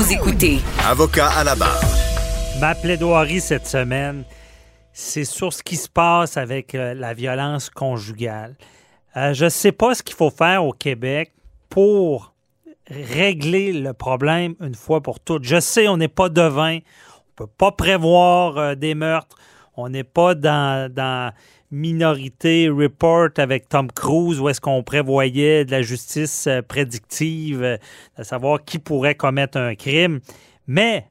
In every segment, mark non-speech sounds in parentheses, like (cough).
Vous écoutez Avocat à la barre. Ma plaidoirie cette semaine, c'est sur ce qui se passe avec euh, la violence conjugale. Euh, je ne sais pas ce qu'il faut faire au Québec pour régler le problème une fois pour toutes. Je sais, on n'est pas devin, on ne peut pas prévoir euh, des meurtres, on n'est pas dans, Minorité Report avec Tom Cruise où est-ce qu'on prévoyait de la justice euh, prédictive, euh, de savoir qui pourrait commettre un crime. Mais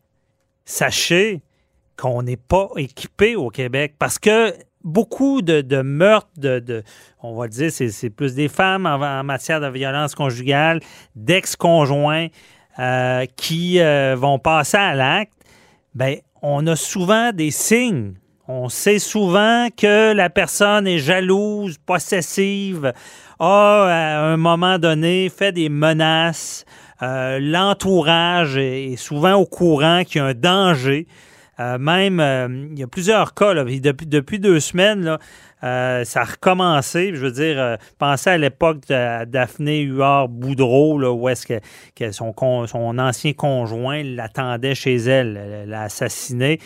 sachez qu'on n'est pas équipé au Québec parce que beaucoup de, meurtres, de, on va dire, c'est plus des femmes en, matière de violence conjugale, d'ex-conjoints euh, qui vont passer à l'acte. Ben, on a souvent des signes on sait souvent que la personne est jalouse, possessive, a à un moment donné fait des menaces. Euh, l'entourage est souvent au courant qu'il y a un danger. Euh, même, euh, il y a plusieurs cas, depuis, deux semaines, ça a recommencé. Je veux dire, pensez à l'époque de Daphné Huard-Boudreau, où est-ce que, son, son, ancien conjoint l'attendait chez elle, l'a assassiné.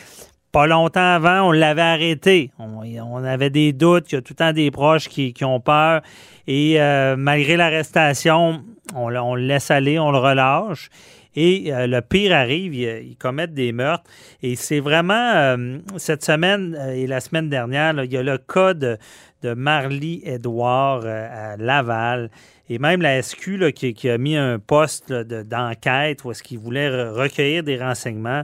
Pas longtemps avant, on l'avait arrêté. On, avait des doutes, il y a tout le temps des proches qui, ont peur. Et euh, malgré l'arrestation, on, le laisse aller, on le relâche. Et euh, le pire arrive, ils, commettent des meurtres. Et c'est vraiment, euh, cette semaine et la semaine dernière, il y a le cas de, Marly Edouard à Laval. Et même la SQ qui, a mis un poste d'enquête où est-ce qu'il voulait recueillir des renseignements.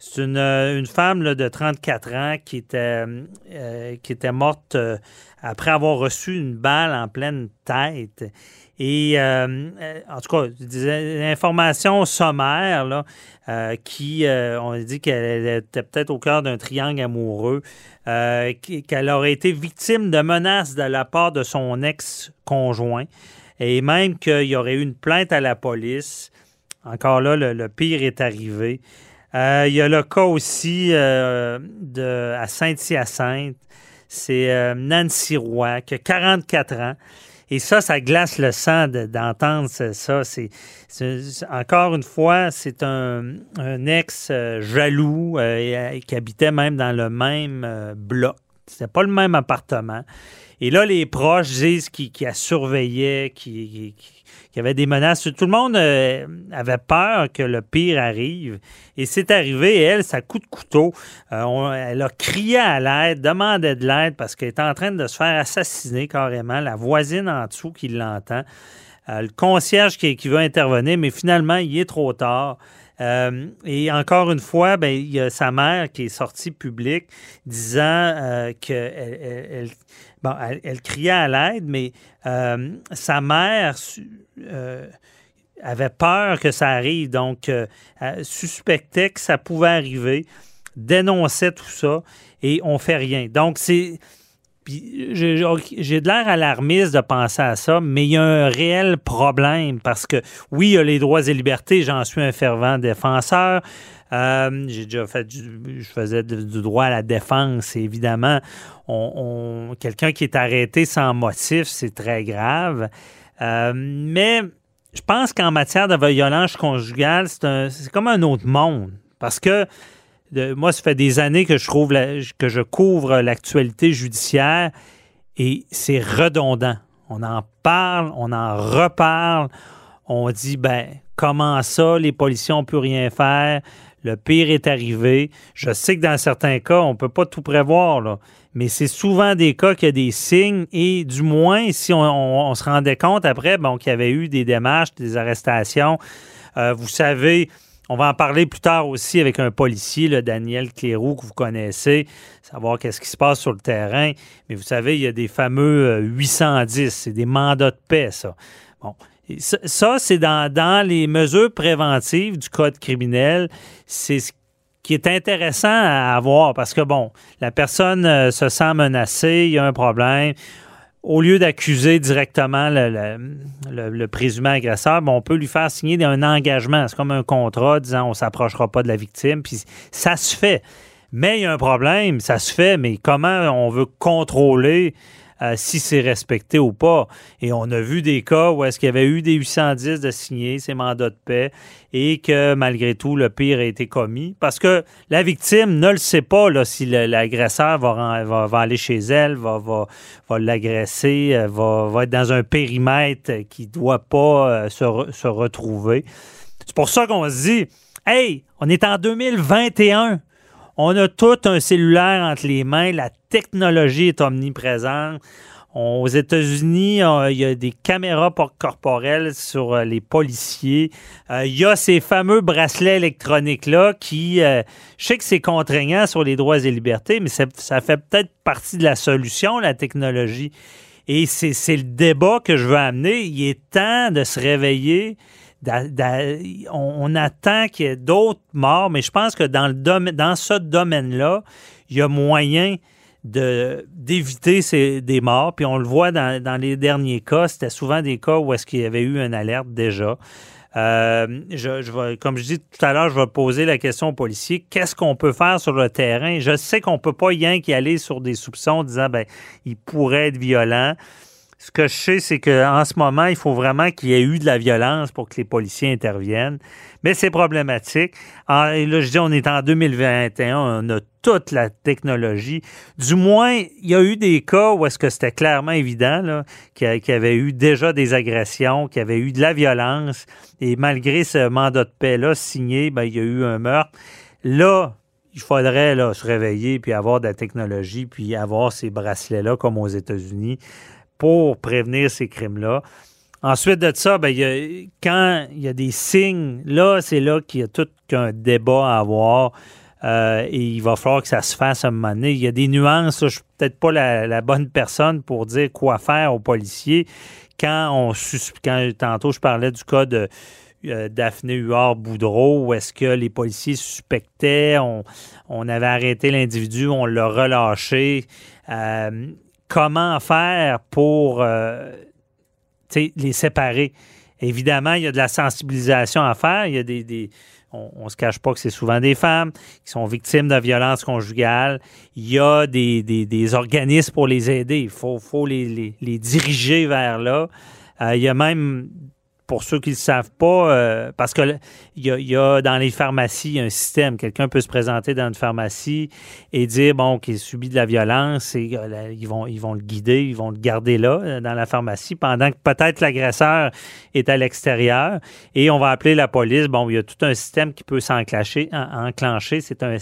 C'est une, euh, femme de 34 ans qui était, euh, qui était morte euh, après avoir reçu une balle en pleine tête. Et en tout cas, des informations sommaires là, qui on dit qu'elle était peut-être au cœur d'un triangle amoureux, qu'elle aurait été victime de menaces de la part de son ex-conjoint et même qu'il y aurait eu une plainte à la police. Encore là, le pire est arrivé. Euh, il y a le cas aussi euh, de, à Saint-Hyacinthe. C'est euh, Nancy Roy, qui a 44 ans. Et ça, ça glace le sang d'entendre ça. Encore une fois, c'est un, ex jaloux qui habitait même dans le même bloc. C'était pas le même appartement. Et là, les proches disent qu'il, a surveillé, qu'il, qu'il y avait des menaces. Tout le monde euh, avait peur que le pire arrive. Et c'est arrivé, elle, ça coup de couteau. Euh, elle a crié à l'aide, demandait de l'aide parce qu'elle était en train de se faire assassiner carrément. La voisine en dessous qui l'entend. Euh, le concierge qui, veut intervenir, mais finalement, il est trop tard. Et encore une fois, ben, il y a sa mère qui est sortie publique disant qu'elle bon, elle, criait à l'aide, mais sa mère euh, avait peur que ça arrive, donc euh, suspectait que ça pouvait arriver, dénonçait tout ça et on fait rien. Donc c'est j'ai de l'air alarmiste de penser à ça, mais il y a un réel problème parce que oui, il y a les droits et libertés, j'en suis un fervent défenseur. Euh, j'ai déjà fait je faisais du droit à la défense, évidemment. On, quelqu'un qui est arrêté sans motif, c'est très grave. Euh, mais je pense qu'en matière de violence conjugale, c'est comme un autre monde. Parce que moi, ça fait des années que je, couvre l'actualité judiciaire et c'est redondant. On en parle, on en reparle. On dit, ben, comment ça, les policiers n'ont plus rien faire? Le pire est arrivé. Je sais que dans certains cas, on ne peut pas tout prévoir, mais c'est souvent des cas qui y a des signes et du moins, si on, se rendait compte après bon, qu'il y avait eu des démarches, des arrestations, euh, vous savez, on va en parler plus tard aussi avec un policier, le Daniel Cléroux, que vous connaissez, savoir qu'est-ce qui se passe sur le terrain. Mais vous savez, il y a des fameux 810, euh, c'est des mandats de paix, ça. Bon. Ça, c'est dans, dans, les mesures préventives du code criminel. C'est ce qui est intéressant à avoir parce que, bon, la personne euh, se sent menacée, il y a un problème. Au lieu d'accuser directement le, présumé agresseur, on peut lui faire signer un engagement. C'est comme un contrat disant on ne s'approchera pas de la victime. Ça se fait. Mais il y a un problème, ça se fait, mais comment on veut contrôler si c'est respecté ou pas. Et on a vu des cas où est-ce qu'il y avait eu des 810 de signer ces mandats de paix et que malgré tout, le pire a été commis. Parce que la victime ne le sait pas là, si l'agresseur va, va, aller chez elle, va, va, va l'agresser, euh, va, va, être dans un périmètre qui ne doit pas euh, se, se retrouver. C'est pour ça qu'on se dit, hey, on est en 2021. On a tout un cellulaire entre les mains. La technologie est omniprésente. aux États-Unis, il y a des caméras corporelles sur euh, les policiers. Euh, il y a ces fameux bracelets électroniques-là qui, euh, je sais que c'est contraignant sur les droits et libertés, mais ça fait peut-être partie de la solution, la technologie. Et c'est le débat que je veux amener. Il est temps de se réveiller on, attend qu'il y ait d'autres morts, mais je pense que dans, ce domaine-là, il y a moyen d'éviter des morts. Puis on le voit dans, les derniers cas, c'était souvent des cas où est-ce qu'il y avait eu une alerte déjà. Euh, comme je dis tout à l'heure, je vais poser la question aux policiers. Qu'est-ce qu'on peut faire sur le terrain? Je sais qu'on ne peut pas qu'y aller sur des soupçons en disant ben il pourrait être violent. Ce que je sais, c'est qu'en ce moment, il faut vraiment qu'il y ait eu de la violence pour que les policiers interviennent. Mais c'est problématique. et là, je dis, on est en 2021, on a toute la technologie. Du moins, il y a eu des cas où est-ce que c'était clairement évident qu'il y avait eu déjà des agressions, qu'il y avait eu de la violence. Et malgré ce mandat de paix-là signé, ben, il y a eu un meurtre. Là, il faudrait se réveiller puis avoir de la technologie puis avoir ces bracelets-là comme aux États-Unis pour prévenir ces crimes-là. Ensuite de ça, ben, quand il y a des signes, là, c'est là qu'il y a tout un débat à avoir. Euh, et il va falloir que ça se fasse à un moment donné. Il y a des nuances. je ne suis peut-être pas la, bonne personne pour dire quoi faire aux policiers. Quand on quand tantôt je parlais du cas de euh, Daphné Huard-Boudreau, où est-ce que les policiers suspectaient, on, on avait arrêté l'individu, on l'a relâché. Euh, comment faire pour euh, les séparer. Évidemment, il y a de la sensibilisation à faire. Il y a des, on ne se cache pas que c'est souvent des femmes qui sont victimes de violences conjugales. Il y a des, organismes pour les aider. Il faut, faut les, diriger vers là. Euh, il y a même pour ceux qui ne le savent pas, euh, parce que il y, a, dans les pharmacies un système. Quelqu'un peut se présenter dans une pharmacie et dire bon qu'il subit de la violence et euh, ils vont ils vont le guider, ils vont le garder là euh, dans la pharmacie pendant que peut-être l'agresseur est à l'extérieur et on va appeler la police. Bon, il y a tout un système qui peut s'enclencher. enclencher. C'est un,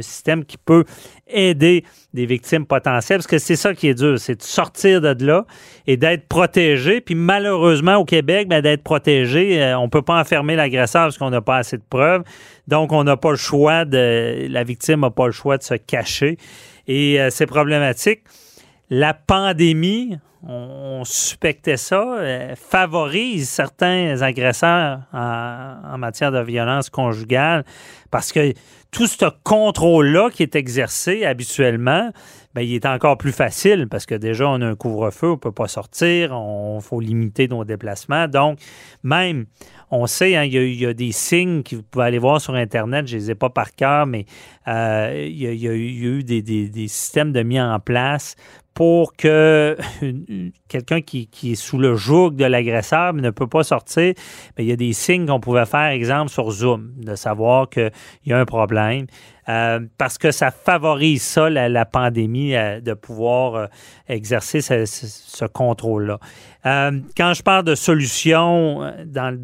système qui peut aider des victimes potentielles parce que c'est ça qui est dur, c'est de sortir de là et d'être protégé. Puis malheureusement au Québec, ben, d'être Euh, on ne peut pas enfermer l'agresseur parce qu'on n'a pas assez de preuves. Donc, on n'a pas le choix de. La victime n'a pas le choix de se cacher. Et euh, c'est problématique. La pandémie, on, suspectait ça, euh, favorise certains agresseurs en, matière de violence conjugale parce que tout ce contrôle-là qui est exercé habituellement, ben, il est encore plus facile parce que déjà, on a un couvre-feu, on ne peut pas sortir, il faut limiter nos déplacements. Donc, même, on sait, hein, il, y a, des signes que vous pouvez aller voir sur Internet, je ne les ai pas par cœur, mais euh, il, y a, eu des, des, systèmes de mis en place pour que (laughs) quelqu'un qui, est sous le joug de l'agresseur ne peut pas sortir, il y a des signes qu'on pouvait faire, exemple sur Zoom, de savoir qu'il y a un problème. Euh, parce que ça favorise ça, la, pandémie, euh, de pouvoir euh, exercer ce, contrôle-là. quand je parle de solutions dans,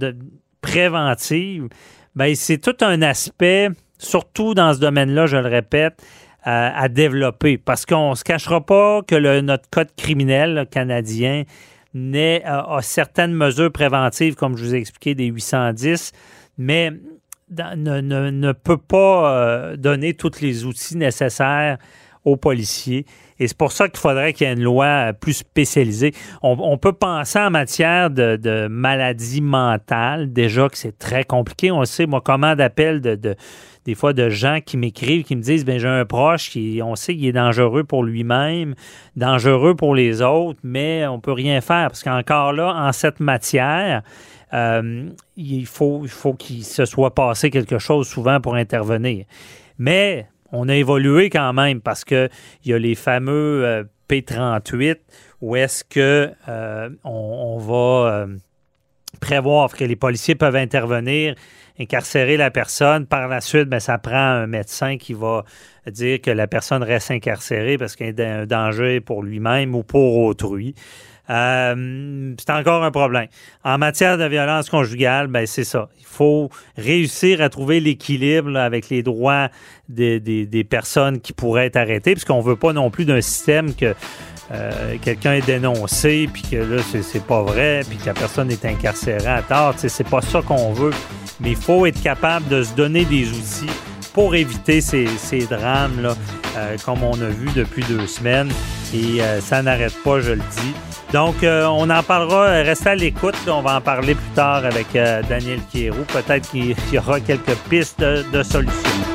préventives, ben, c'est tout un aspect, surtout dans ce domaine-là, je le répète, à développer. Parce qu'on ne se cachera pas que notre code criminel canadien a, certaines mesures préventives, comme je vous ai expliqué, des 810, mais ne, ne, peut pas euh, donner tous les outils nécessaires aux policiers. Et c'est pour ça qu'il faudrait qu'il y ait une loi plus spécialisée. On, peut penser en matière de, de maladie mentale, déjà que c'est très compliqué. On sait, moi, comment d'appels de des fois de gens qui m'écrivent, qui me disent ben j'ai un proche qui, on sait qu'il est dangereux pour lui-même, dangereux pour les autres, mais on peut rien faire parce qu'encore là, en cette matière, euh, il faut, il faut qu'il se soit passé quelque chose souvent pour intervenir. Mais on a évolué quand même parce qu'il y a les fameux euh, P38 ou est-ce que euh, on, va prévoir que les policiers peuvent intervenir, incarcérer la personne. Par la suite, ben, ça prend un médecin qui va dire que la personne reste incarcérée parce qu'il y a un danger pour lui-même ou pour autrui. Euh, c'est encore un problème. En matière de violence conjugale, ben c'est ça. Il faut réussir à trouver l'équilibre avec les droits des, des, personnes qui pourraient être arrêtées, puisqu'on ne veut pas non plus d'un système que euh, quelqu'un est dénoncé, puis que là, c'est pas vrai, puis que la personne est incarcérée à tort. C'est pas ça qu'on veut. Mais il faut être capable de se donner des outils pour éviter ces, ces drames-là, euh, comme on a vu depuis deux semaines. Et euh, ça n'arrête pas, je le dis. Donc, on en parlera. Restez à l'écoute. On va en parler plus tard avec Daniel Kierou. Peut-être qu'il y aura quelques pistes de solutions.